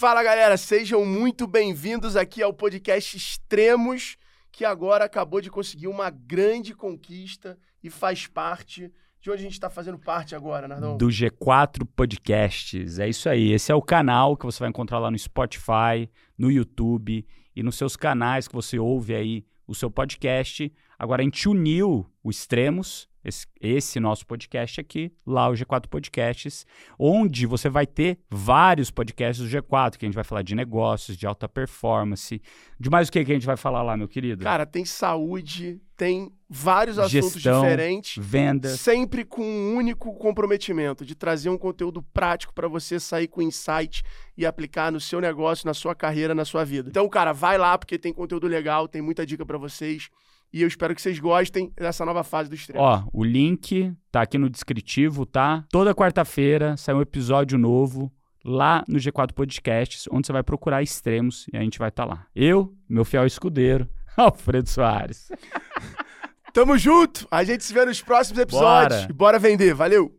Fala galera, sejam muito bem-vindos aqui ao podcast Extremos, que agora acabou de conseguir uma grande conquista e faz parte de onde a gente está fazendo parte agora, Nardão? Do G4 Podcasts. É isso aí. Esse é o canal que você vai encontrar lá no Spotify, no YouTube e nos seus canais que você ouve aí o seu podcast. Agora a gente uniu o Extremos esse, esse, nosso podcast aqui, lá o G4 Podcasts, onde você vai ter vários podcasts do G4, que a gente vai falar de negócios, de alta performance. De mais o que, que a gente vai falar lá, meu querido? Cara, tem saúde, tem vários assuntos Gestão, diferentes. Vendas. Sempre com um único comprometimento, de trazer um conteúdo prático para você sair com insight e aplicar no seu negócio, na sua carreira, na sua vida. Então, cara, vai lá porque tem conteúdo legal, tem muita dica para vocês. E eu espero que vocês gostem dessa nova fase do Extremos. Ó, o link tá aqui no descritivo, tá? Toda quarta-feira sai um episódio novo lá no G4 Podcasts, onde você vai procurar Extremos e a gente vai estar tá lá. Eu, meu fiel escudeiro, Alfredo Soares. Tamo junto! A gente se vê nos próximos episódios. Bora, bora vender. Valeu!